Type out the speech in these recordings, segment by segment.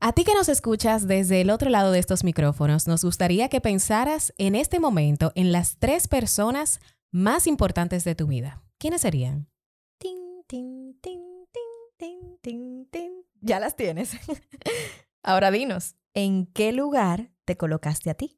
A ti que nos escuchas desde el otro lado de estos micrófonos, nos gustaría que pensaras en este momento en las tres personas más importantes de tu vida. ¿Quiénes serían? Tin, tin, tin. Ya las tienes. Ahora dinos, ¿en qué lugar te colocaste a ti?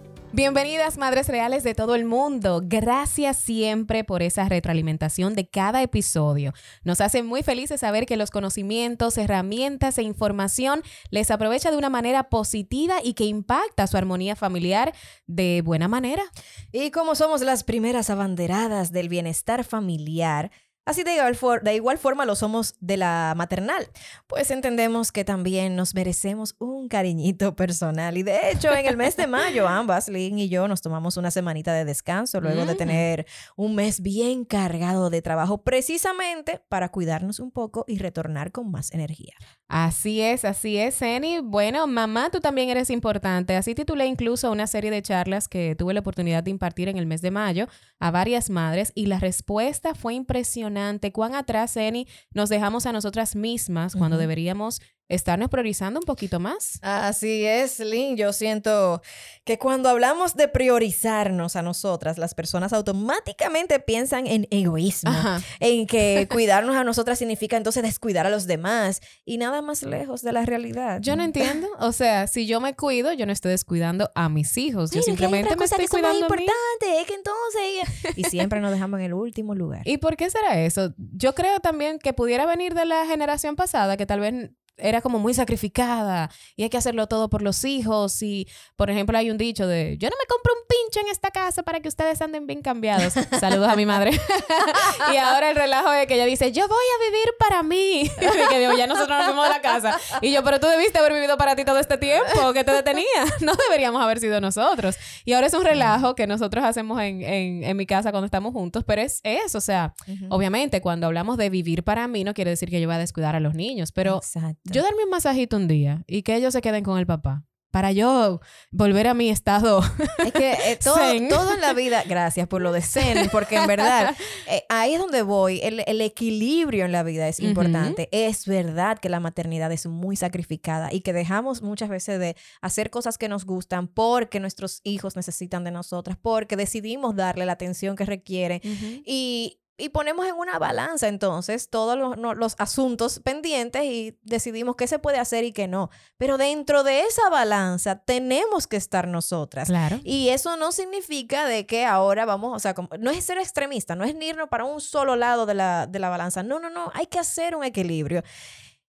Bienvenidas, madres reales de todo el mundo. Gracias siempre por esa retroalimentación de cada episodio. Nos hace muy felices saber que los conocimientos, herramientas e información les aprovecha de una manera positiva y que impacta su armonía familiar de buena manera. Y como somos las primeras abanderadas del bienestar familiar, así de igual, for- de igual forma lo somos de la maternal, pues entendemos que también nos merecemos un cariñito personal. Y de hecho, en el mes de mayo, ambas, Lynn y yo, nos tomamos una semanita de descanso luego de Mm. tener un mes bien cargado de trabajo, precisamente para cuidarnos un poco y retornar con más energía. Así es, así es, Eni. Bueno, mamá, tú también eres importante. Así titulé incluso una serie de charlas que tuve la oportunidad de impartir en el mes de mayo a varias madres y la respuesta fue impresionante. Cuán atrás, Eni, nos dejamos a nosotras mismas cuando deberíamos estarnos priorizando un poquito más. Así es, Lynn. Yo siento que cuando hablamos de priorizarnos a nosotras, las personas automáticamente piensan en egoísmo, Ajá. en que cuidarnos a nosotras significa entonces descuidar a los demás y nada más lejos de la realidad. Yo no entiendo. O sea, si yo me cuido, yo no estoy descuidando a mis hijos. Yo Mira, que hay simplemente me estoy que cuidando mí. importante, es que entonces y siempre nos dejamos en el último lugar. ¿Y por qué será eso? Yo creo también que pudiera venir de la generación pasada, que tal vez era como muy sacrificada y hay que hacerlo todo por los hijos. Y, por ejemplo, hay un dicho de, yo no me compro un pincho en esta casa para que ustedes anden bien cambiados. Saludos a mi madre. y ahora el relajo de que ella dice, yo voy a vivir para mí. y que digo, ya nosotros nos fuimos de la casa. Y yo, pero tú debiste haber vivido para ti todo este tiempo que te detenía. No deberíamos haber sido nosotros. Y ahora es un relajo que nosotros hacemos en, en, en mi casa cuando estamos juntos, pero es eso, o sea. Obviamente, cuando hablamos de vivir para mí, no quiere decir que yo voy a descuidar a los niños, pero Exacto. Yo darme un masajito un día y que ellos se queden con el papá para yo volver a mi estado. Es que eh, todo, todo en la vida, gracias por lo de zen, porque en verdad eh, ahí es donde voy, el, el equilibrio en la vida es importante. Es verdad que la maternidad es muy sacrificada y que dejamos muchas veces de hacer cosas que nos gustan porque nuestros hijos necesitan de nosotras, porque decidimos darle la atención que requieren y, y ponemos en una balanza entonces todos los, no- los asuntos pendientes y decidimos qué se puede hacer y qué no. Pero dentro de esa balanza tenemos que estar nosotras. Claro. Y eso no significa de que ahora vamos, o sea, como- no es ser extremista, no es irnos para un solo lado de la, de la balanza. No, no, no, hay que hacer un equilibrio.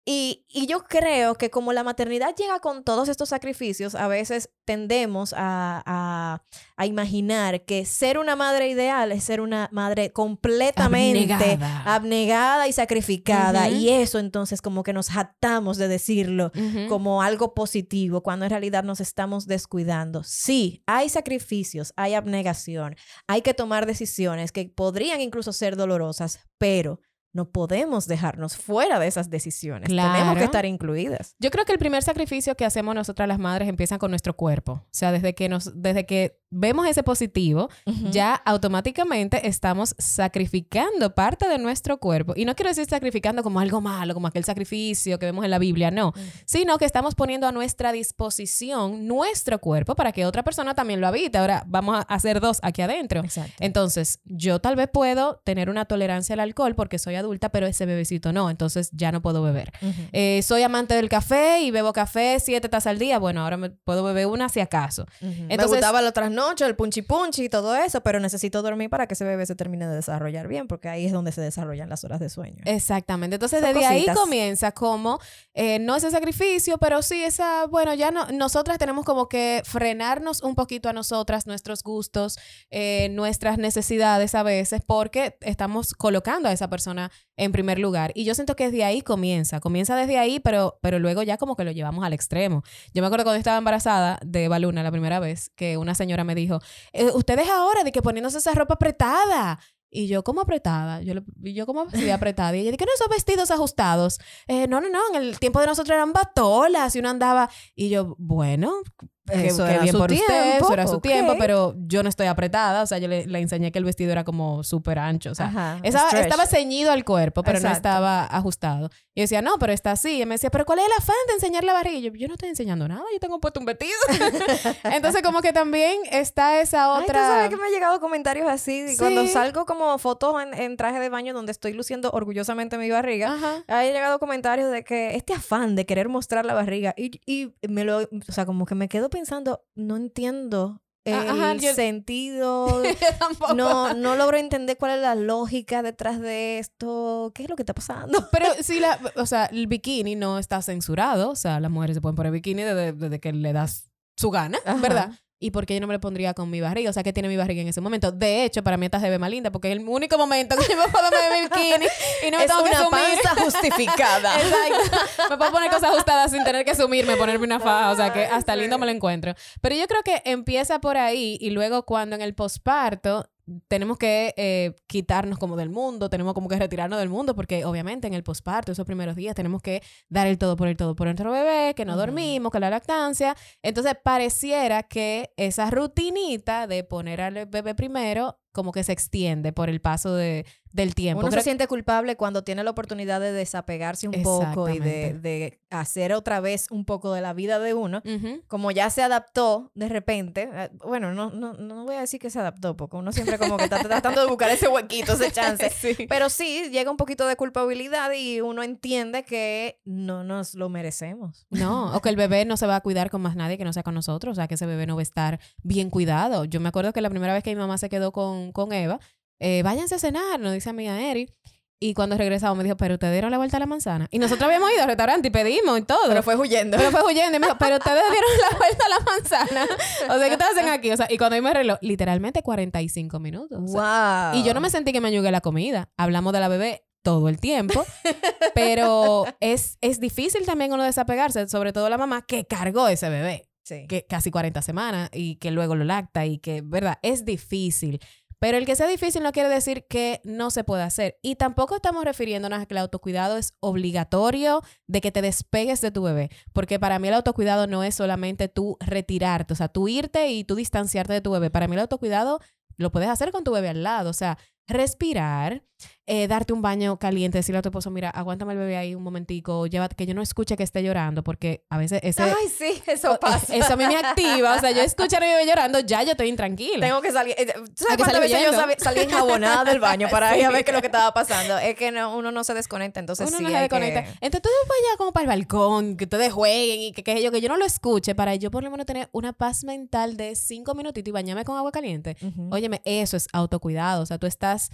Y, y yo creo que como la maternidad llega con todos estos sacrificios, a veces tendemos a, a- a imaginar que ser una madre ideal es ser una madre completamente Abnegada. abnegada y sacrificada. Y eso entonces como que nos jactamos de decirlo como algo positivo cuando en realidad nos estamos descuidando. Sí, hay sacrificios, hay abnegación, hay que tomar decisiones que podrían incluso ser dolorosas, pero no podemos dejarnos fuera de esas decisiones. Tenemos Claro. que estar incluidas. Yo creo que el primer sacrificio que hacemos nosotras las madres empieza con nuestro cuerpo. O sea, desde que nos, desde que vemos ese positivo, ya automáticamente estamos sacrificando parte de nuestro cuerpo. Y no quiero decir sacrificando como algo malo, como aquel sacrificio que vemos en la Biblia, no, sino que estamos poniendo a nuestra disposición nuestro cuerpo para que otra persona también lo habite. Ahora vamos a hacer dos aquí adentro. Exacto. Entonces, yo tal vez puedo tener una tolerancia al alcohol porque soy adulta, pero ese bebecito no, entonces ya no puedo beber. Eh, soy amante del café y bebo café siete tazas al día. Bueno, ahora me puedo beber una si acaso. Ujú. Me Entonces- gustaba la trasnoche, el punchi punchi y todo eso, pero necesito dormir para que ese bebé se termine de desarrollar bien, porque ahí es donde se desarrollan las horas de sueño. Exactamente. Entonces, Son desde ahí comienza como, eh, no ese sacrificio, pero sí esa, bueno, ya no, nosotras tenemos como que frenarnos un poquito a nosotras, nuestros gustos, eh, nuestras necesidades a veces, porque estamos colocando a esa persona en primer lugar. Y yo siento que desde ahí comienza, comienza desde ahí, pero, pero luego ya como que lo llevamos al extremo. Yo me acuerdo cuando estaba embarazada de Baluna la primera vez, que una señora me dijo, eh, ustedes ahora de que poniéndose esa ropa apretada. Y yo, como apretada? Yo, yo como apretada? Y ella, ¿qué no esos vestidos ajustados? Eh, no, no, no, en el tiempo de nosotros eran batolas y uno andaba... Y yo, bueno, qué, Eso qué era bien su por usted, tiempo, eso era su ok. tiempo, pero yo no estoy apretada. O sea, yo le, le enseñé que el vestido era como súper ancho. O sea, Ajá, estaba, estaba ceñido al cuerpo, pero no Exacto. estaba ajustado. Y yo decía, no, pero está así. Y me decía, pero ¿cuál es el afán de enseñar la barriga? Y yo, yo no estoy enseñando nada, yo tengo puesto un vestido. Entonces, como que también está esa Ay, tú otra... sabes que me han llegado comentarios así. y Cuando Sí. salgo como fotos en, en traje de baño donde estoy luciendo orgullosamente mi barriga, Ajá. hay llegado comentarios de que este afán de querer mostrar la barriga y, y me lo, o sea, como que me quedo pensando, no entiendo el Ah, ajá, yo- sentido, no, no logro entender cuál es la lógica detrás de esto, qué es lo que está pasando. Pero sí, la, o sea, el bikini no está censurado. O sea, las mujeres se pueden poner bikini desde, desde que le das su gana, Ajá. ¿verdad? ¿Y por qué yo no me lo pondría con mi barriga? O sea, ¿qué tiene mi barriga en ese momento? De hecho, para mí esta se ve más linda porque es el único momento que yo me puedo poner mi bikini y no me es tengo que una sumir. panza justificada. Exacto. Me puedo poner cosas ajustadas sin tener que sumirme, ponerme una faja. O sea, que hasta lindo me lo encuentro. Pero yo creo que empieza por ahí y luego cuando en el posparto tenemos que eh, quitarnos como del mundo, tenemos como que retirarnos del mundo, porque obviamente en el posparto, esos primeros días, tenemos que dar el todo por el todo por nuestro bebé, que no dormimos, que la lactancia. Entonces, pareciera que esa rutinita de poner al bebé primero, como que se extiende por el paso de, del tiempo. Uno Creo- se siente culpable cuando tiene la oportunidad de desapegarse un poco y de, de hacer otra vez un poco de la vida de uno. Como ya se adaptó de repente, eh, bueno, no, no, no voy a decir que se adaptó, porque uno siempre como que está tratando de buscar ese huequito, ese chance. Sí. Pero sí, llega un poquito de culpabilidad y uno entiende que no nos lo merecemos. No, o que el bebé no se va a cuidar con más nadie que no sea con nosotros, o sea, que ese bebé no va a estar bien cuidado. Yo me acuerdo que la primera vez que mi mamá se quedó con, con Eva, eh, váyanse a cenar, nos dice a mi Eri. Y cuando regresamos me dijo, pero ustedes dieron la vuelta a la manzana. Y nosotros habíamos ido al restaurante y pedimos y todo. Pero fue huyendo. Pero fue huyendo y me dijo, pero ustedes dieron la vuelta a la manzana. O sea, ¿qué ustedes hacen aquí? O sea, y cuando yo me reloj, literalmente 45 minutos. O sea, wow. y yo no me sentí que me ayugué la comida. Hablamos de la bebé todo el tiempo, pero es, es difícil también uno desapegarse, sobre todo la mamá que cargó ese bebé, Sí. que casi 40 semanas y que luego lo lacta y que, ¿verdad? Es difícil. Pero el que sea difícil no quiere decir que no se pueda hacer. Y tampoco estamos refiriéndonos a que el autocuidado es obligatorio de que te despegues de tu bebé. Porque para mí el autocuidado no es solamente tú retirarte, o sea, tú irte y tú distanciarte de tu bebé. Para mí el autocuidado lo puedes hacer con tu bebé al lado. O sea, respirar, eh, darte un baño caliente, decirle a tu esposo, mira, aguántame el bebé ahí un momentico, llévate, que yo no escuche que esté llorando, porque a veces ese... Ay, sí, eso pasa. Eso a mí me activa. O sea, yo escuchar a mi bebé llorando, ya yo estoy intranquila. Tengo que salir. eh, ¿Tú Hay sabes cuántas veces yo salí enjabonada del baño para ir a ver qué es lo que estaba pasando? Es que no, uno no se desconecta, entonces Uno sí no se desconecta. que- Entonces tú vas allá como para el balcón, que ustedes jueguen y que, que yo, que yo no lo escuche para yo por lo menos tener una paz mental de cinco minutitos y bañarme con agua caliente. Ujú. Óyeme, eso es autocuidado. O sea, tú estás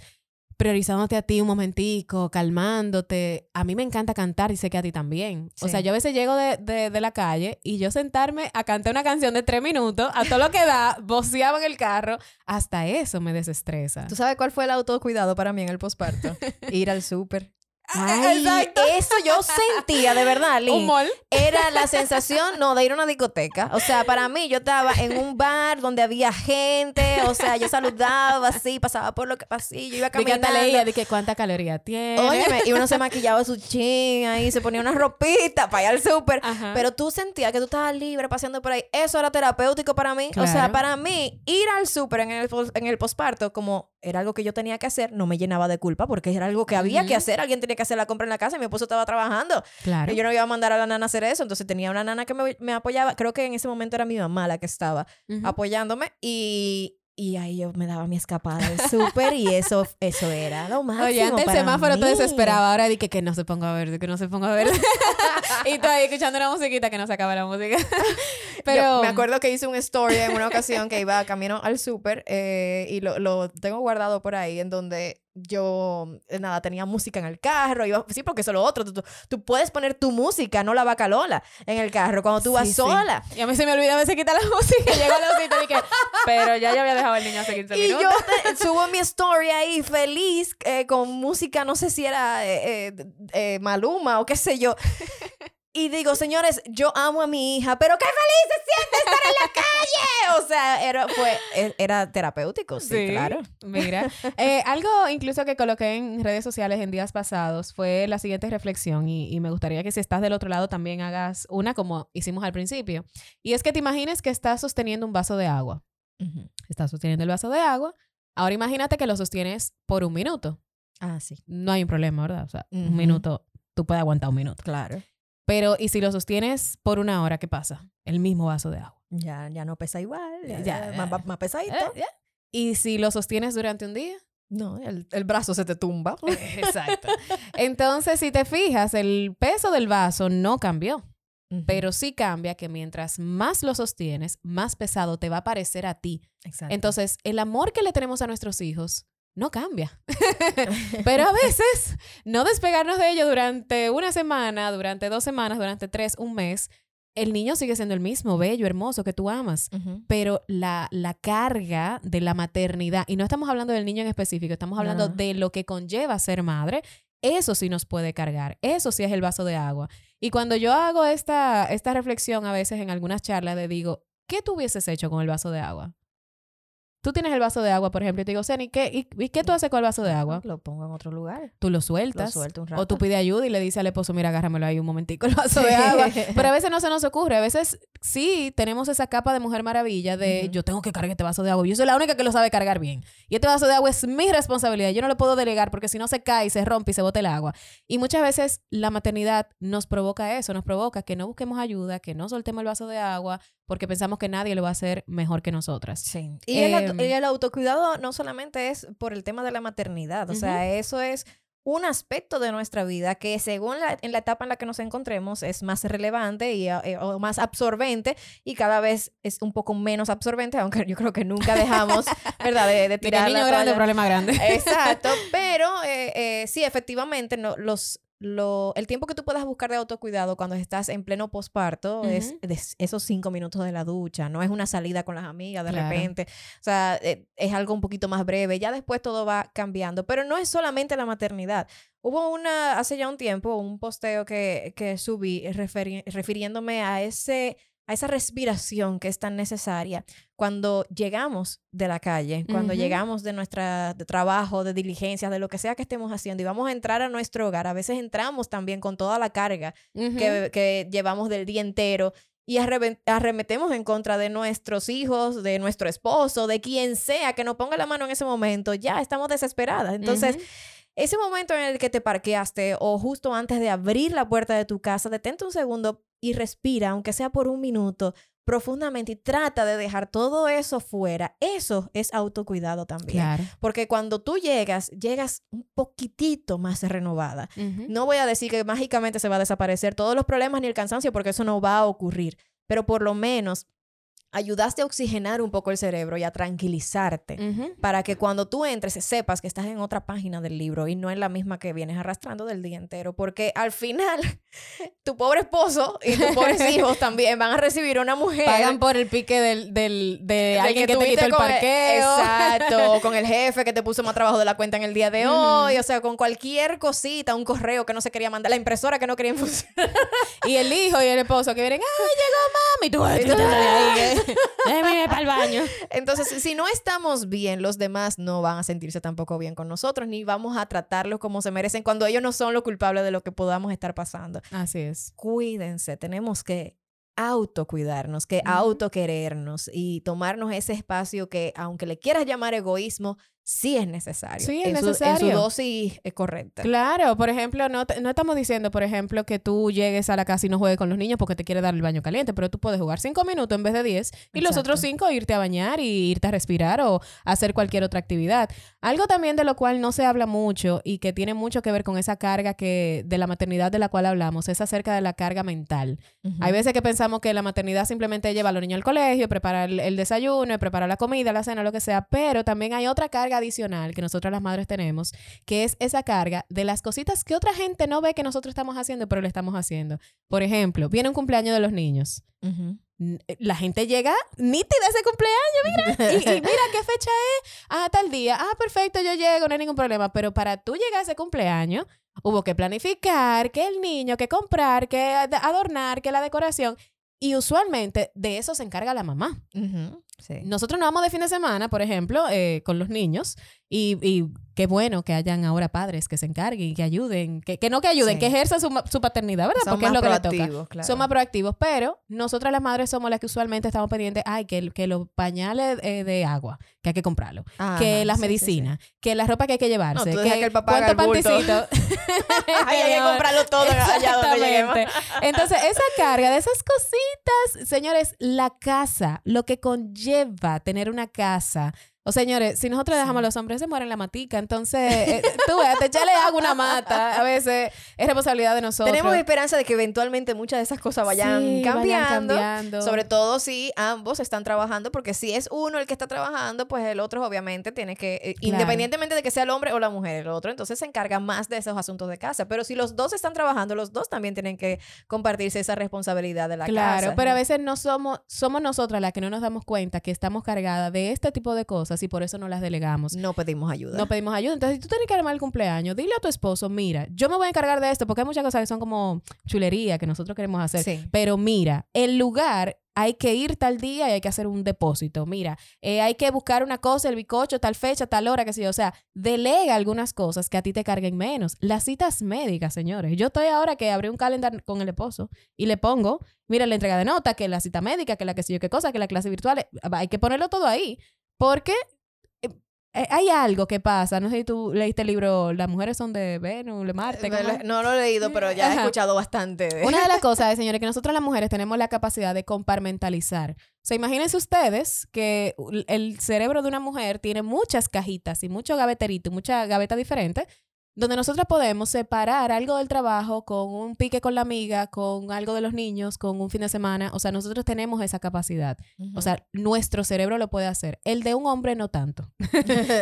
priorizándote a ti un momentico, calmándote. A mí me encanta cantar y sé que a ti también. O sea, yo a veces llego de, de- de la calle y yo sentarme a cantar una canción de tres minutos, a todo lo que da, voceaba en el carro, hasta eso me desestresa. ¿Tú sabes cuál fue el autocuidado para mí en el posparto? Ir al súper. Ay, exacto. Eso yo sentía, de verdad, Lynn. Un mall. Era la sensación, no, de ir a una discoteca. O sea, para mí, yo estaba en un bar donde había gente. O sea, yo saludaba así, pasaba por los pasillos, iba De que caminando. hasta leía de que cuánta caloría tiene. Óyeme, y uno se maquillaba su chin ahí, se ponía una ropita para ir al súper. Pero tú sentías que tú estabas libre paseando por ahí. Eso era terapéutico para mí. O sea, para mí, ir al súper en el, en el posparto, como era algo que yo tenía que hacer, no me llenaba de culpa porque era algo que había que hacer. Alguien tenía que hacer la compra en la casa y mi esposo estaba trabajando. Claro. Y yo no iba a mandar a la nana a hacer eso. Entonces tenía una nana que me, me apoyaba. Creo que en ese momento era mi mamá la que estaba apoyándome. Y, y ahí yo me daba mi escapada del súper y eso, eso era lo máximo. Oye, antes el semáforo te mí. desesperaba, ahora di que, que no se ponga verde, que no se ponga verde. y tú ahí escuchando una musiquita que no se acaba la música. Pero Yo me acuerdo que hice un story en una ocasión que iba camino al súper eh, y lo, lo tengo guardado por ahí en donde yo, eh, nada, tenía música en el carro, iba, sí, porque eso es lo otro, tú, tú- tú puedes poner tu música, no la vaca Lola, en el carro cuando tú vas Sí, sí. sola. Y a mí se me olvida a veces quitar la música. Llego a la cita y dije, pero ya yo había dejado al niño hace 15 Y minutos. yo te- subo mi story ahí feliz eh, con música, no sé si era eh, eh, eh, Maluma o qué sé yo. Y digo, señores, yo amo a mi hija, pero qué feliz se siente estar en la calle. O sea, era, fue, e- era terapéutico, sí, claro. Mira, eh, algo incluso que coloqué en redes sociales en días pasados fue la siguiente reflexión y, y me gustaría que si estás del otro lado también hagas una como hicimos al principio. Y es que te imagines que estás sosteniendo un vaso de agua. Estás sosteniendo el vaso de agua. Ahora imagínate que lo sostienes por un minuto. Ah, sí, No hay un problema, ¿verdad? O sea, Ujú. un minuto, tú puedes aguantar un minuto. claro. Pero, ¿y si lo sostienes por una hora, qué pasa? El mismo vaso de agua. Ya, ya no pesa igual, ya, Ya, más, más- más pesadito. ¿Eh? ¿Y si lo sostienes durante un día? No, el, el brazo se te tumba. Exacto. Entonces, si te fijas, el peso del vaso no cambió, pero sí cambia que mientras más lo sostienes, más pesado te va a parecer a ti. Exacto. Entonces, el amor que le tenemos a nuestros hijos no cambia. pero a veces, no despegarnos de ello durante una semana, durante dos semanas, durante tres, un mes, el niño sigue siendo el mismo, bello, hermoso, que tú amas. Pero la, la carga de la maternidad, y no estamos hablando del niño en específico, estamos hablando No. de lo que conlleva ser madre, eso sí nos puede cargar, eso sí es el vaso de agua. Y cuando yo hago esta, esta reflexión a veces en algunas charlas, le digo, ¿qué tú hubieses hecho con el vaso de agua? Tú tienes el vaso de agua, por ejemplo, y te digo, ¿qué, y, y qué tú haces con el vaso de agua? Lo pongo en otro lugar. Tú lo Lo sueltas. suelto un O rato. tú pides ayuda y le dices al esposo, mira, agárramelo ahí un momentico el vaso de agua. Pero a veces no se nos ocurre. A veces sí tenemos esa capa de mujer maravilla de yo tengo que cargar este vaso de agua. Yo soy la única que lo sabe cargar bien. Y este vaso de agua es mi responsabilidad. Yo no lo puedo delegar porque si no se cae, se rompe y se bota el agua. Y muchas veces la maternidad nos provoca eso, nos provoca que no busquemos ayuda, que no soltemos el vaso de agua porque pensamos que nadie lo va a hacer mejor que nosotras. Sí. Y, el, auto- Em, y el autocuidado no solamente es por el tema de la maternidad, o sea, eso es un aspecto de nuestra vida que según la, en la etapa en la que nos encontremos es más relevante y, eh, o más absorbente y cada vez es un poco menos absorbente, aunque yo creo que nunca dejamos, ¿verdad? De, de tirar niño la grande, problema grande. Exacto, pero eh, eh, sí, efectivamente, no, los, lo, el tiempo que tú puedas buscar de autocuidado cuando estás en pleno posparto es esos cinco minutos de la ducha, no es una salida con las amigas de Claro. repente, o sea, eh, es algo un poquito más breve, ya después todo va cambiando, pero no es solamente la maternidad. Hubo una, hace ya un tiempo, un posteo que, que subí referi- refiriéndome a ese a esa respiración que es tan necesaria cuando llegamos de la calle, cuando llegamos de nuestra de trabajo, de diligencias, de lo que sea que estemos haciendo y vamos a entrar a nuestro hogar. A veces entramos también con toda la carga que, que llevamos del día entero y arremetemos en contra de nuestros hijos, de nuestro esposo, de quien sea que nos ponga la mano en ese momento. Ya estamos desesperadas. Entonces. Ese momento en el que te parqueaste o justo antes de abrir la puerta de tu casa, detente un segundo y respira, aunque sea por un minuto, profundamente y trata de dejar todo eso fuera. Eso es autocuidado también. Claro. Porque cuando tú llegas, llegas un poquitito más renovada. No voy a decir que mágicamente se va a desaparecer todos los problemas ni el cansancio, porque eso no va a ocurrir. Pero por lo menos ayudaste a oxigenar un poco el cerebro y a tranquilizarte para que cuando tú entres sepas que estás en otra página del libro y no en la misma que vienes arrastrando del día entero, porque al final tu pobre esposo y tus pobres hijos también van a recibir una mujer Pagan por el pique del, del, de alguien que, te quitó el parqueo. exacto, con el jefe que te puso más trabajo de la cuenta en el día de hoy, o sea, con cualquier cosita, un correo que no se quería mandar, la impresora que no quería funcionar. Y el hijo y el esposo que vienen, ¡ay, llegó mami! Y tú, "Ay, quítate ir para el baño. Entonces, si no estamos bien, los demás no van a sentirse tampoco bien con nosotros, ni vamos a tratarlos como se merecen cuando ellos no son los culpables de lo que podamos estar pasando. Así es. Cuídense, tenemos que autocuidarnos, que Ujú. autoquerernos y tomarnos ese espacio que, aunque le quieras llamar egoísmo, sí es necesario. Sí, es en Su, en necesario. su dosis eh, correcta. Claro, por ejemplo, no, te- no estamos diciendo, por ejemplo, que tú llegues a la casa y no juegues con los niños porque te quiere dar el baño caliente, pero tú puedes jugar cinco minutos en vez de diez y los otros cinco irte a bañar y irte a respirar o hacer cualquier otra actividad. Algo también de lo cual no se habla mucho y que tiene mucho que ver con esa carga que de la maternidad de la cual hablamos es acerca de la carga mental. Hay veces que pensamos que la maternidad simplemente lleva a los niños al colegio, preparar el, el desayuno, preparar la comida, la cena, lo que sea, pero también hay otra carga adicional que nosotras las madres tenemos, que es esa carga de las cositas que otra gente no ve que nosotros estamos haciendo, pero le estamos haciendo. Por ejemplo, viene un cumpleaños de los niños. Eh, La gente llega nítida ese cumpleaños, mira. Y, y mira qué fecha es. Ah, tal día. Ah, perfecto, yo llego, no hay ningún problema. Pero para tú llegar a ese cumpleaños, hubo que planificar, que el niño, que comprar, que ad- adornar, que la decoración. Y usualmente de eso se encarga la mamá. Ujú, Sí. Nosotros nos vamos de fin de semana, por ejemplo, eh, con los niños. Y, y qué bueno que hayan ahora padres que se encarguen que ayuden. Que, que no que ayuden, Sí. que ejerzan su, paternidad, ¿verdad? Son Porque es lo que le toca. proactivos, claro. Son más proactivos, pero nosotras las madres somos las que usualmente estamos pendientes, ay, que, que los pañales eh, de agua, que hay que comprarlo, que las sí, medicinas, que la ropa que hay que llevarse, No, que el papá pantecitos. Ay, hay que comprarlo todo allá donde lleguemos. Entonces, esa carga de esas cositas, señores, la casa, lo que conlleva tener una casa. O señores, si nosotros dejamos a los hombres, se mueren la matica. Entonces, eh, tú ves, te echarle agua a una mata, a veces es responsabilidad de nosotros. Tenemos esperanza de que eventualmente muchas de esas cosas vayan, Sí, cambiando, cambiando. Sobre todo si ambos están trabajando, porque si es uno el que está trabajando, pues el otro obviamente tiene que, eh, Claro. independientemente de que sea el hombre o la mujer, el otro entonces se encarga más de esos asuntos de casa. Pero si los dos están trabajando, los dos también tienen que compartirse esa responsabilidad de la Claro, casa. pero a veces no somos, somos nosotras las que no nos damos cuenta que estamos cargadas de este tipo de cosas y por eso no las delegamos. no pedimos ayuda. No pedimos ayuda. Entonces, si tú tienes que armar el cumpleaños, dile a tu esposo, mira, yo me voy a encargar de esto, porque hay muchas cosas que son como chulería que nosotros queremos hacer. Sí. Pero mira, el lugar hay que ir tal día y hay que hacer un depósito. Mira, eh, hay que buscar una cosa, el bicocho, tal fecha, tal hora, que sé yo. O sea, delega algunas cosas que a ti te carguen menos. Las citas médicas, señores. Yo estoy ahora que abrí un calendario con el esposo y le pongo, mira, la entrega de nota, que la cita médica, que la que sé yo qué cosa, que la clase virtual. eh, Hay que ponerlo todo ahí. Porque eh, eh, hay algo que pasa. No sé si tú leíste el libro Las mujeres son de Venus, de Marte. No lo he leído, pero ya he escuchado bastante. de- Una de las cosas es, señores, que nosotras las mujeres tenemos la capacidad de comparmentalizar. O sea, imagínense ustedes que el cerebro de una mujer tiene muchas cajitas y mucho gaveterito, y mucha gaveta diferente, donde nosotros podemos separar algo del trabajo con un pique con la amiga, con algo de los niños, con un fin de semana. O sea, nosotros tenemos esa capacidad. O sea, nuestro cerebro lo puede hacer. El de un hombre no tanto.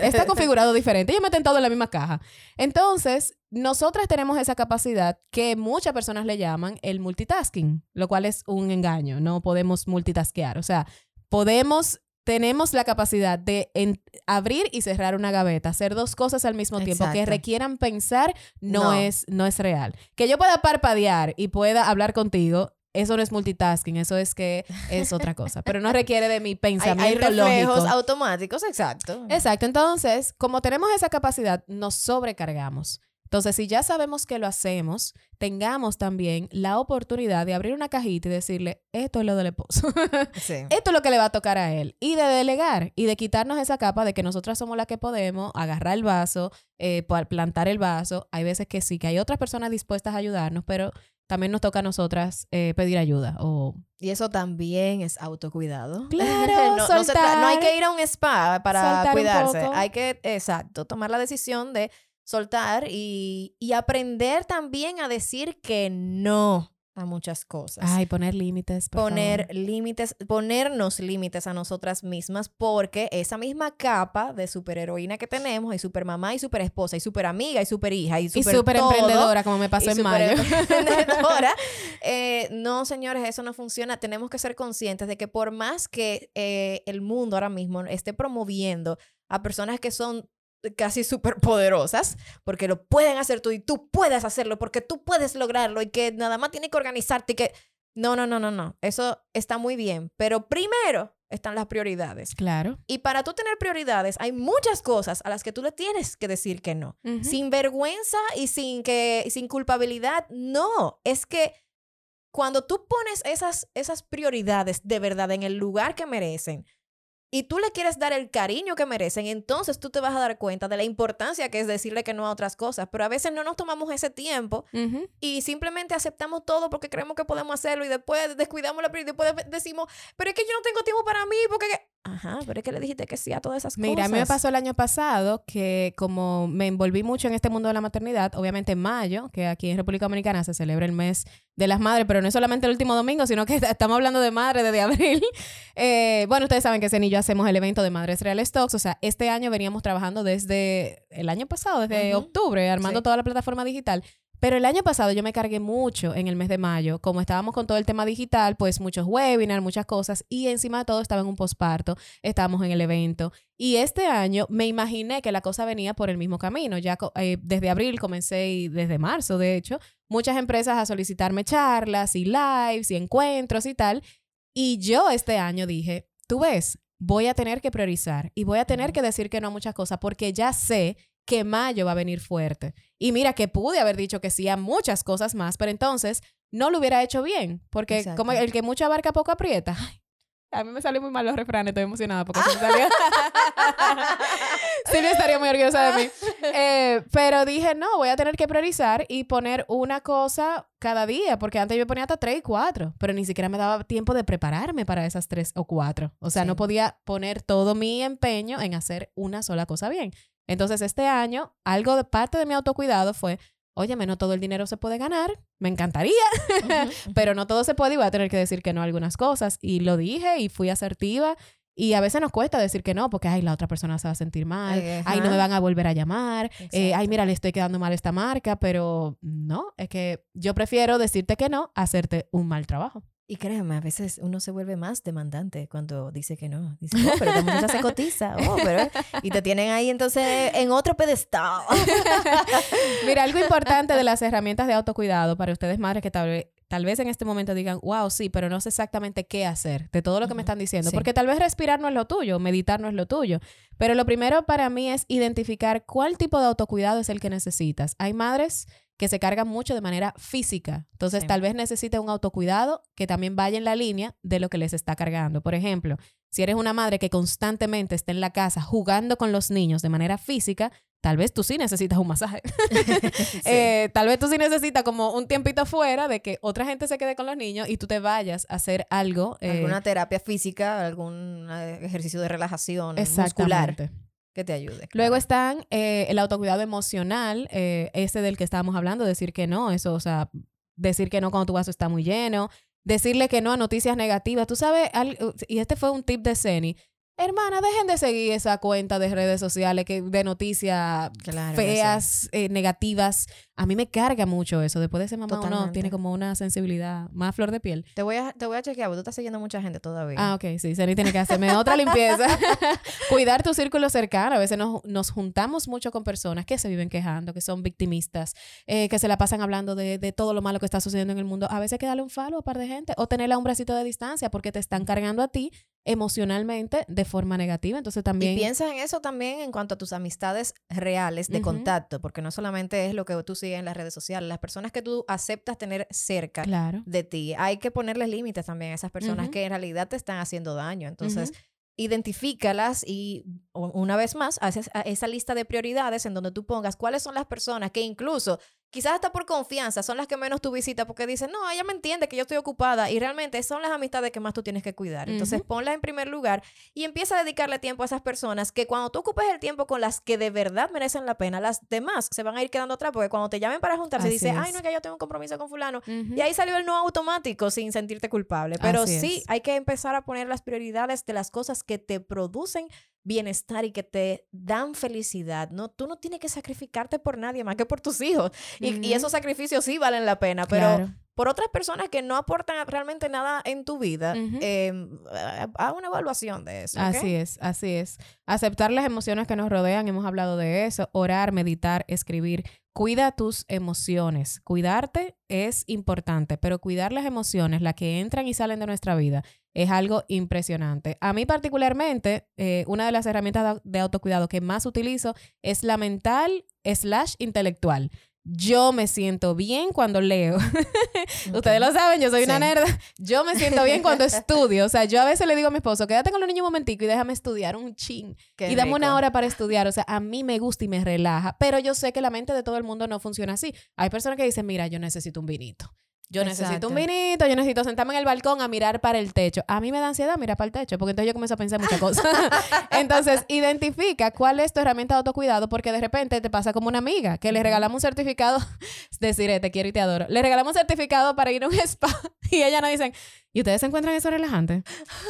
Está configurado diferente. Ellos meten todo en la misma caja. Entonces, nosotras tenemos esa capacidad que muchas personas le llaman el multitasking, lo cual es un engaño. No podemos multitaskear. O sea, podemos, tenemos la capacidad de en- abrir y cerrar una gaveta, hacer dos cosas al mismo tiempo que requieran pensar, no, No. Es, no es real. Que yo pueda parpadear y pueda hablar contigo. Eso no es multitasking, eso es que es otra cosa, pero no requiere de mi hay, pensamiento hay reflejos lógico. automáticos, exacto. Exacto. Entonces, como tenemos esa capacidad, nos sobrecargamos. Entonces, si ya sabemos que lo hacemos, tengamos también la oportunidad de abrir una cajita y decirle, esto es lo del esposo. Sí. esto es lo que le va a tocar a él. Y de delegar y de quitarnos esa capa de que nosotras somos las que podemos agarrar el vaso, eh, plantar el vaso. Hay veces que sí, que hay otras personas dispuestas a ayudarnos, pero también nos toca a nosotras eh, pedir ayuda o Y eso también es autocuidado. Claro, no, no se tra- no hay que ir a un spa para cuidarse. Hay que, exacto, tomar la decisión de soltar y, y aprender también a decir que no a muchas cosas. ay, poner límites. por poner favor. límites, ponernos límites a nosotras mismas, porque esa misma capa de superheroína que tenemos, y supermamá, y superesposa, y superamiga, y superhija, y Y super súper todo, emprendedora, como me pasó y en mayo. superemprendedora, eh, no, señores, eso no funciona. Tenemos que ser conscientes de que por más que eh, el mundo ahora mismo esté promoviendo a personas que son casi súper poderosas, porque lo pueden hacer tú y tú puedes hacerlo, porque tú puedes lograrlo y que nada más tienes que organizarte y que... No, no, no, no, no. Eso está muy bien, pero primero están las prioridades. Claro. Y para tú tener prioridades, hay muchas cosas a las que tú le tienes que decir que no sin vergüenza y sin que sin culpabilidad. No, es que cuando tú pones esas esas prioridades de verdad en el lugar que merecen y tú le quieres dar el cariño que merecen, entonces tú te vas a dar cuenta de la importancia que es decirle que no a otras cosas, pero a veces no nos tomamos ese tiempo y simplemente aceptamos todo porque creemos que podemos hacerlo y después descuidamos la prioridad y después decimos, pero es que yo no tengo tiempo para mí porque Ajá, pero es que le dijiste que sí a todas esas Mira, a cosas. mí me pasó el año pasado que como me envolví mucho en este mundo de la maternidad, obviamente en mayo, que aquí en República Dominicana se celebra el mes de las madres, pero no es solamente el último domingo, sino que estamos hablando de madre desde abril. Eh, bueno, ustedes saben que Zen y yo hacemos el evento de Madres Real Stocks, o sea, este año veníamos trabajando desde el año pasado, desde octubre, armando Sí. toda la plataforma digital. Pero el año pasado yo me cargué mucho en el mes de mayo, como estábamos con todo el tema digital, pues muchos webinars, muchas cosas, y encima de todo estaba en un posparto, estábamos en el evento. Y este año me imaginé que la cosa venía por el mismo camino. Ya eh, desde abril comencé y desde marzo, de hecho, muchas empresas a solicitarme charlas y lives y encuentros y tal. Y yo este año dije, tú ves, voy a tener que priorizar y voy a tener que decir que no a muchas cosas porque ya sé que mayo va a venir fuerte. Y mira que pude haber dicho que sí a muchas cosas más, pero entonces no lo hubiera hecho bien, porque como el que mucho abarca poco aprieta. Ay, a mí me salió muy mal los refranes, estoy emocionada porque se me salió. Silvia estaría muy orgullosa de mí. Eh, pero dije, no, voy a tener que priorizar y poner una cosa cada día, porque antes yo ponía hasta tres y cuatro, pero ni siquiera me daba tiempo de prepararme para esas tres o cuatro. O sea, Sí. no podía poner todo mi empeño en hacer una sola cosa bien. Entonces, este año, algo de parte de mi autocuidado fue, óyeme, no todo el dinero se puede ganar, me encantaría, pero no todo se puede y voy a tener que decir que no a algunas cosas. Y lo dije y fui asertiva. Y a veces nos cuesta decir que no, porque, ay, la otra persona se va a sentir mal, Eh, ay, no me ajá. van a volver a llamar, eh, ay, mira, le estoy quedando mal a esta marca, pero no, es que yo prefiero decirte que no, a hacerte un mal trabajo. Y créeme, a veces uno se vuelve más demandante cuando dice que no. Dice, oh, pero esta muchacha se cotiza. Oh, pero... Y te tienen ahí entonces en otro pedestal. Mira, algo importante de las herramientas de autocuidado para ustedes madres que tal vez, tal vez en este momento digan, wow, sí, pero no sé exactamente qué hacer de todo lo que me están diciendo, sí. porque tal vez respirar no es lo tuyo, meditar no es lo tuyo, pero lo primero para mí es identificar cuál tipo de autocuidado es el que necesitas. Hay madres que se cargan mucho de manera física, entonces Sí. tal vez necesite un autocuidado que también vaya en la línea de lo que les está cargando. Por ejemplo, si eres una madre que constantemente está en la casa jugando con los niños de manera física, tal vez tú sí necesitas un masaje. Sí. Eh, tal vez tú sí necesitas como un tiempito fuera de que otra gente se quede con los niños y tú te vayas a hacer algo. eh, Alguna terapia física, algún eh, ejercicio de relajación muscular. Que te ayude. Luego están eh, el autocuidado emocional, eh, ese del que estábamos hablando, decir que no, eso, o sea, decir que no cuando tu vaso está muy lleno, decirle que no a noticias negativas. Tú sabes, al- y este fue un tip de Ceni. Hermana, dejen de seguir esa cuenta de redes sociales que, de noticias Claro feas, eh, negativas. A mí me carga mucho eso. Después de ser mamá, uno Totalmente. tiene como una sensibilidad más flor de piel. Te voy a, te voy a chequear, porque tú estás siguiendo mucha gente todavía. Ah, ok, sí, Ceni tiene que hacerme otra limpieza. Cuidar tu círculo cercano. A veces nos, nos juntamos mucho con personas que se viven quejando, que son victimistas, eh, que se la pasan hablando de, de todo lo malo que está sucediendo en el mundo. A veces hay que darle un falo a un par de gente o tenerle a un bracito de distancia porque te están cargando a ti emocionalmente de forma negativa. Entonces también... Y piensa en eso también en cuanto a tus amistades reales de contacto, porque no solamente es lo que tú sigues en las redes sociales, las personas que tú aceptas tener cerca Claro. de ti, hay que ponerles límites también a esas personas que en realidad te están haciendo daño. Entonces, identifícalas y una vez más, haces esa lista de prioridades en donde tú pongas cuáles son las personas que incluso, quizás hasta por confianza, son las que menos tú visitas porque dicen, no, ella me entiende que yo estoy ocupada y realmente son las amistades que más tú tienes que cuidar. Entonces, Ujú. ponlas en primer lugar y empieza a dedicarle tiempo a esas personas que cuando tú ocupes el tiempo con las que de verdad merecen la pena, las demás se van a ir quedando atrás porque cuando te llamen para juntarse, Así dice, ay, no, que yo tengo un compromiso con fulano. Y ahí salió el no automático sin sentirte culpable. Pero Así sí, es. hay que empezar a poner las prioridades de las cosas que te producen bienestar y que te dan felicidad. No, tú no tienes que sacrificarte por nadie más que por tus hijos. Y, esos sacrificios sí valen la pena, pero Claro. por otras personas que no aportan realmente nada en tu vida, eh, haz una evaluación de eso. Así es, así es. Aceptar las emociones que nos rodean, hemos hablado de eso. Orar, meditar, escribir. Cuida tus emociones. Cuidarte es importante, pero cuidar las emociones, las que entran y salen de nuestra vida, es algo impresionante. A mí particularmente, eh, una de las herramientas de- autocuidado que más utilizo es la mental slash intelectual. Yo me siento bien cuando leo. Ustedes lo saben, yo soy una nerd. Yo me siento bien cuando estudio. O sea, yo a veces le digo a mi esposo, quédate con los niños un momentico y déjame estudiar un chin. Qué y dame una hora para estudiar. O sea, a mí me gusta y me relaja. Pero yo sé que la mente de todo el mundo no funciona así. Hay personas que dicen, mira, yo necesito un vinito. Yo necesito un vinito, yo necesito sentarme en el balcón a mirar para el techo. A mí me da ansiedad mirar para el techo, porque entonces yo comienzo a pensar muchas cosas. entonces, identifica cuál es tu herramienta de autocuidado, porque de repente te pasa como una amiga, que le regalamos un certificado, deciré, te quiero y te adoro. Le regalamos un certificado para ir a un spa y ella nos dicen, ¿y ustedes se encuentran eso relajante?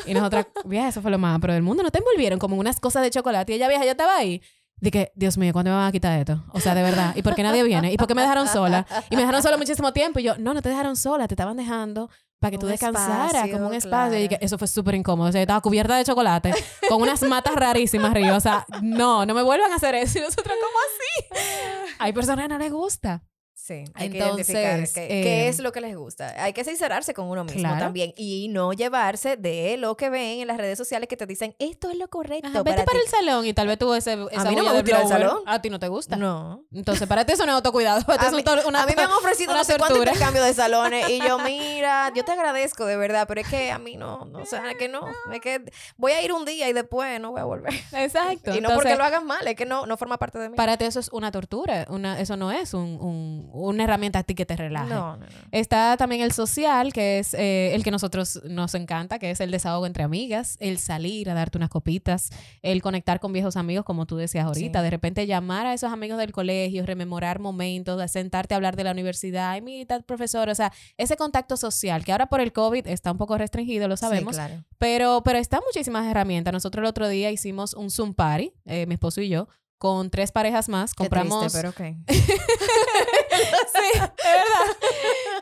Y nosotras, vieja, eso fue lo más, pero del mundo no te envolvieron como unas cosas de chocolate. Y ella, vieja, yo estaba ahí. Dije, Dios mío, ¿cuándo me van a quitar esto? O sea, de verdad. ¿Y por qué nadie viene? ¿Y por qué me dejaron sola? Y me dejaron sola muchísimo tiempo. Y yo, no, no te dejaron sola, te estaban dejando para que tú Un descansaras, espacio, como un espacio. Y dije, eso fue súper incómodo. O sea, yo estaba cubierta de chocolate, con unas matas rarísimas arriba. O sea, no, no me vuelvan a hacer eso. Y nosotros, ¿cómo así? Hay personas que no les gusta. Sí, hay Entonces, que identificar qué, eh, qué es lo que les gusta. Hay que sincerarse con uno mismo Claro. también y no llevarse de lo que ven en las redes sociales que te dicen esto es lo correcto Ajá, vete para, para ti". el salón y tal vez tú ese, esa mí no me gusta blower, salón. A ti no te gusta. No. Entonces, para ti eso no es autocuidado. A es mí, una a mí me han ofrecido una no sé intercambio de salones y yo, mira, yo te agradezco de verdad, pero es que a mí no, no o sea, que no, es que voy a ir un día y después no voy a volver. Exacto. y no Entonces, porque lo hagan mal, es que no, no forma parte de mí. Para ti eso es una tortura. Una, eso no es un, un- una herramienta a ti que te relaje. No, no, no. Está también el social, que es eh, el que nosotros nos encanta, que es el desahogo entre amigas, el salir a darte unas copitas, el conectar con viejos amigos, como tú decías ahorita, Sí. de repente llamar a esos amigos del colegio, rememorar momentos, sentarte a hablar de la universidad, ay, mira, profesor, o sea, ese contacto social, que ahora por el COVID está un poco restringido, lo sabemos, Sí, claro. pero, pero está muchísimas herramientas. Nosotros el otro día hicimos un Zoom party, eh, mi esposo y yo, con tres parejas más, Qué compramos... triste, pero ok. Sí, es verdad.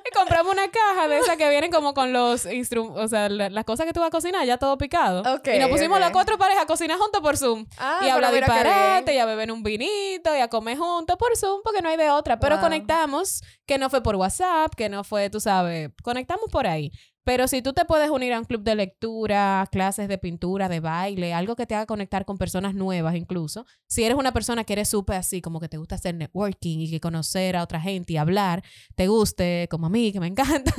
Y compramos una caja de esas que vienen como con los instrumentos, o sea, la- las cosas que tú vas a cocinar, ya todo picado. Ok, y nos pusimos las cuatro parejas a cocinar juntos por Zoom. Ah, y a hablar qué disparate, y a beber un vinito, y a comer juntos por Zoom, porque no hay de otra. Pero Wow. conectamos, que no fue por WhatsApp, que no fue, tú sabes, conectamos por ahí. Pero si tú te puedes unir a un club de lectura, clases de pintura, de baile, algo que te haga conectar con personas nuevas incluso, si eres una persona que eres súper así, como que te gusta hacer networking y que conocer a otra gente y hablar, te guste, como a mí, que me encanta,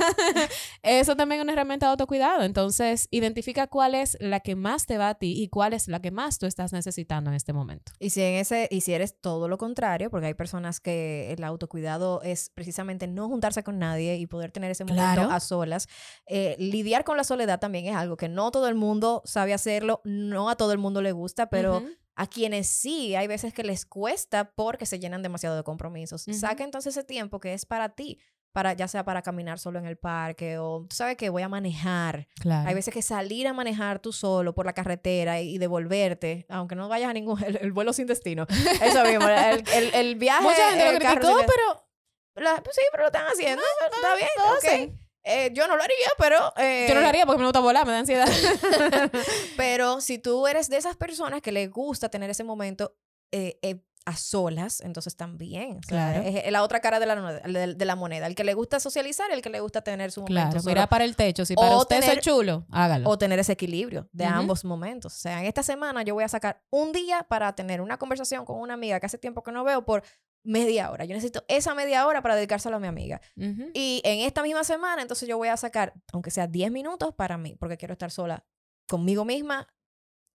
eso también es una herramienta de autocuidado. Entonces, identifica cuál es la que más te va a ti y cuál es la que más tú estás necesitando en este momento. Y si en ese, y si eres todo lo contrario, porque hay personas que el autocuidado es precisamente no juntarse con nadie y poder tener ese momento Claro. a solas. Eh, lidiar con la soledad también es algo que no todo el mundo sabe hacerlo, no a todo el mundo le gusta, pero a quienes sí hay veces que les cuesta porque se llenan demasiado de compromisos. Ujú. Saca entonces ese tiempo que es para ti. Para, ya sea para caminar solo en el parque o tú sabes que voy a manejar. Claro. Hay veces que salir a manejar tú solo por la carretera y, y devolverte, aunque no vayas a ningún, el, el vuelo sin destino. Eso mismo, el, el, el viaje. Mucha gente lo criticó, pero La- pues sí, pero lo están haciendo. Está bien, lo ok. hacen. Eh, yo no lo haría, pero... eh, yo no lo haría porque me gusta volar, me da ansiedad. pero si tú eres de esas personas que les gusta tener ese momento eh, a solas, entonces también. Claro. Es, es la otra cara de la, moneda- de, de la moneda. El que le gusta socializar, el que le gusta tener su momento Claro, solo. mira para el techo. Si para O usted tener- es chulo, hágalo. o tener ese equilibrio de ambos momentos. O sea, en esta semana yo voy a sacar un día para tener una conversación con una amiga que hace tiempo que no veo por media hora. Yo necesito esa media hora para dedicárselo a mi amiga. Y en esta misma semana, entonces yo voy a sacar, aunque sea 10 minutos para mí, porque quiero estar sola conmigo misma,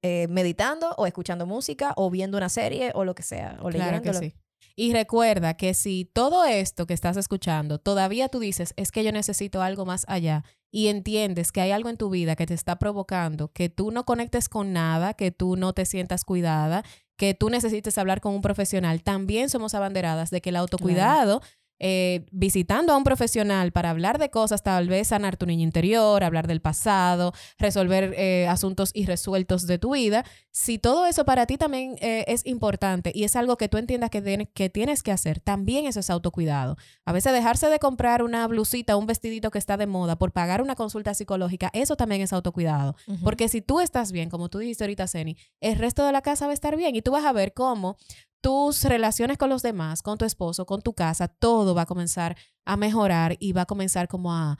eh, meditando o escuchando música o viendo una serie o lo que sea. O Claro que sí. Y recuerda que si todo esto que estás escuchando, todavía tú dices, es que yo necesito algo más allá, y entiendes que hay algo en tu vida que te está provocando, que tú no conectes con nada, que tú no te sientas cuidada, que tú necesites hablar con un profesional, también somos abanderadas de que el autocuidado, eh, visitando a un profesional para hablar de cosas, tal vez sanar tu niño interior, hablar del pasado, resolver eh, asuntos irresueltos de tu vida, si todo eso para ti también eh, es importante y es algo que tú entiendas que, tienes- que tienes que hacer, también eso es autocuidado. A veces dejarse de comprar una blusita, un vestidito que está de moda por pagar una consulta psicológica, eso también es autocuidado. Porque si tú estás bien, como tú dijiste ahorita, Ceni, el resto de la casa va a estar bien y tú vas a ver cómo tus relaciones con los demás, con tu esposo, con tu casa, todo va a comenzar a mejorar y va a comenzar como a,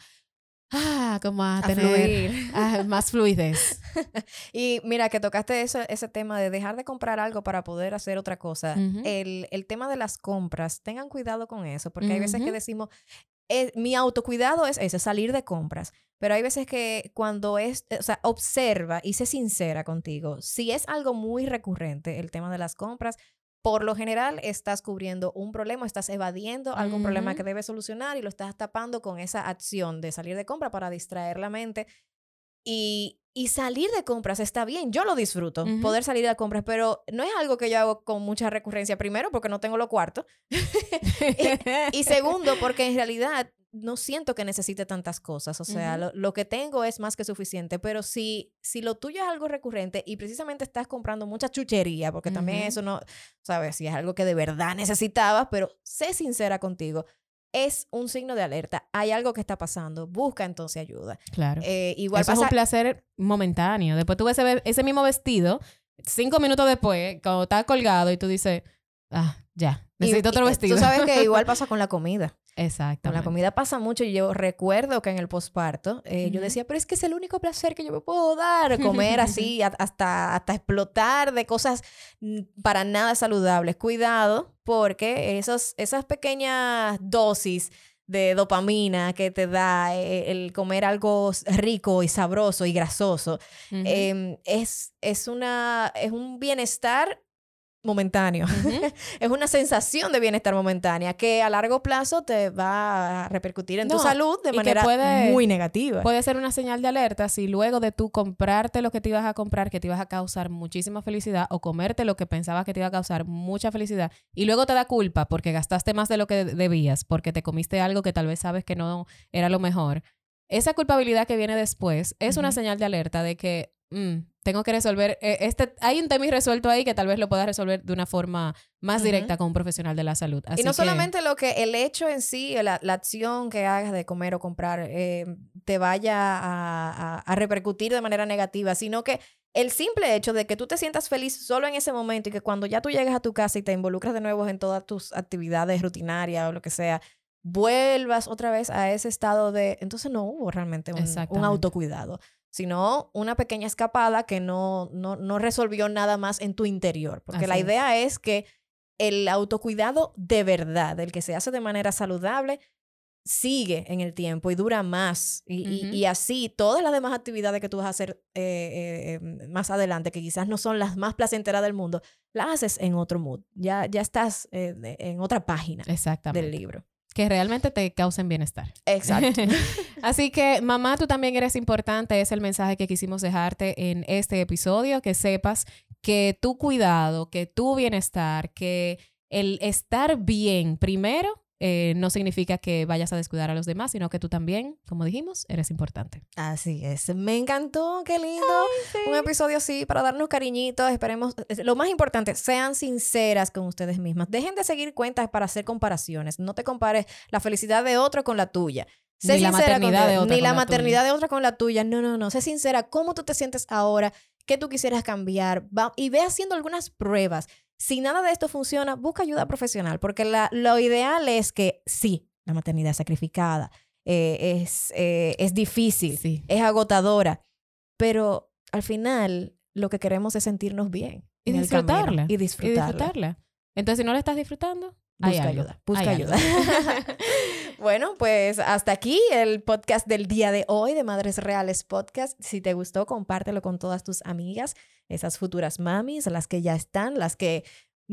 ah, como a, A tener más fluidez. Y mira, que tocaste ese, ese tema de dejar de comprar algo para poder hacer otra cosa. El, el tema de las compras, tengan cuidado con eso, porque hay veces que decimos, eh, mi autocuidado es ese, salir de compras. Pero hay veces que cuando es, eh, o sea, observa y sé sincera contigo. Si es algo muy recurrente, el tema de las compras, por lo general estás cubriendo un problema, estás evadiendo algún problema que debes solucionar y lo estás tapando con esa acción de salir de compra para distraer la mente. Y, y salir de compras está bien, yo lo disfruto, poder salir de compras, pero no es algo que yo hago con mucha recurrencia. Primero, porque no tengo los cuartos. Y segundo, porque en realidad no siento que necesite tantas cosas. O sea, lo, lo que tengo es más que suficiente. Pero si, si lo tuyo es algo recurrente y precisamente estás comprando mucha chuchería, porque también eso no, sabes, si es algo que de verdad necesitabas, pero sé sincera contigo. Es un signo de alerta. Hay algo que está pasando. Busca entonces ayuda. Claro. Eh, igual Eso es pasa. un placer momentáneo. Después tú ves ese, ese mismo vestido, cinco minutos después, cuando está colgado y tú dices, ah, ya, necesito otro y, eh, vestido. Tú sabes que igual pasa con la comida. Con Exactamente. la comida pasa mucho y yo recuerdo que en el posparto eh, yo decía, pero es que es el único placer que yo me puedo dar, comer así a- hasta, hasta explotar de cosas mm, para nada saludables. Cuidado, porque esos, esas pequeñas dosis de dopamina que te da eh, el comer algo rico y sabroso y grasoso, em, es, es, una, es un bienestar momentáneo. Es una sensación de bienestar momentánea que a largo plazo te va a repercutir en tu salud de manera puede- muy negativa. Puede ser una señal de alerta si luego de tú comprarte lo que te ibas a comprar, que te ibas a causar muchísima felicidad, o comerte lo que pensabas que te iba a causar mucha felicidad, y luego te da culpa porque gastaste más de lo que debías, porque te comiste algo que tal vez sabes que no era lo mejor. Esa culpabilidad que viene después es una señal de alerta de que mm, tengo que resolver, eh, este, hay un tema irresuelto ahí que tal vez lo puedas resolver de una forma más directa con un profesional de la salud. Así y no que- solamente lo que el hecho en sí, la, la acción que hagas de comer o comprar, eh, te vaya a, a- a repercutir de manera negativa, sino que el simple hecho de que tú te sientas feliz solo en ese momento y que cuando ya tú llegas a tu casa y te involucras de nuevo en todas tus actividades rutinarias o lo que sea, vuelvas otra vez a ese estado de, entonces no hubo realmente un, autocuidado, sino una pequeña escapada que no, no, no resolvió nada más en tu interior, porque la Así idea es que el autocuidado de verdad, el que se hace de manera saludable, sigue en el tiempo y dura más. Y, y- así todas las demás actividades que tú vas a hacer eh, eh, eh, más adelante, que quizás no son las más placenteras del mundo, las haces en otro mood. Ya, ya estás eh, en otra página Exactamente. del libro. Que realmente te causen bienestar. Exacto. Así que, mamá, tú también eres importante. Es el mensaje que quisimos dejarte en este episodio. Que sepas que tu cuidado, que tu bienestar, que el estar bien primero eh, no significa que vayas a descuidar a los demás, sino que tú también, como dijimos, eres importante. Así es. Me encantó, qué lindo. Un episodio así para darnos cariñitos. Esperemos, es- lo más importante, sean sinceras con ustedes mismas. Dejen de seguir cuentas para hacer comparaciones. No te compares la felicidad de otro con la tuya. Sé Ni la maternidad de otra Ni la maternidad de otra con la tuya. No, no, no. Sé sincera. ¿Cómo tú te sientes ahora? ¿Qué tú quisieras cambiar? Va- y ve haciendo algunas pruebas. Si nada de esto funciona, busca ayuda profesional, porque la- lo ideal es que sí, la maternidad es sacrificada, eh, es, eh, es difícil, Sí. es agotadora, pero al final lo que queremos es sentirnos bien. Y el camino disfrutarla. Y Y disfrutarla. disfrutarla. Entonces, si no la estás disfrutando, Busca ayuda, busca ayuda. bueno, pues hasta aquí el podcast del día de hoy de Madres Reales Podcast. Si te gustó, compártelo con todas tus amigas, esas futuras mamis, las que ya están, las que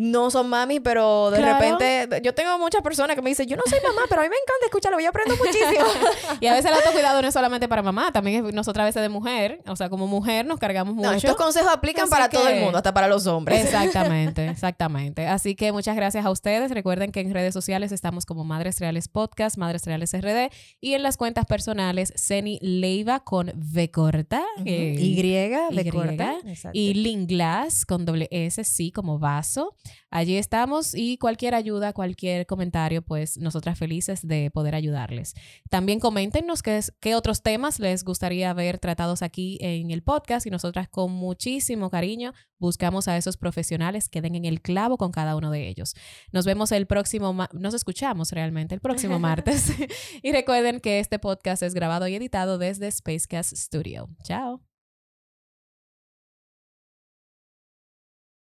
no son mami, pero de Claro. repente yo tengo muchas personas que me dicen, yo no soy mamá, pero a mí me encanta escucharlo, yo aprendo muchísimo. y a veces el autocuidado no es solamente para mamá, también es nosotras a veces de mujer. O sea, como mujer nos cargamos mucho. no, estos consejos aplican Así para todo el mundo, hasta para los hombres. Exactamente, exactamente. Así que muchas gracias a ustedes. Recuerden que en redes sociales estamos como Madres Reales Podcast, Madres Reales RD y en las cuentas personales Ceni Leiva con V corta Ujú. eh, Y, de Y, corta. Exacto. y Linglas con doble S, sí, como vaso. Allí estamos y cualquier ayuda, cualquier comentario, pues nosotras felices de poder ayudarles. También coméntenos qué, es- qué otros temas les gustaría ver tratados aquí en el podcast y nosotras con muchísimo cariño buscamos a esos profesionales que den en el clavo con cada uno de ellos. Nos vemos el próximo, nos escuchamos realmente el próximo martes y recuerden que este podcast es grabado y editado desde Spacecast Studio. Chao.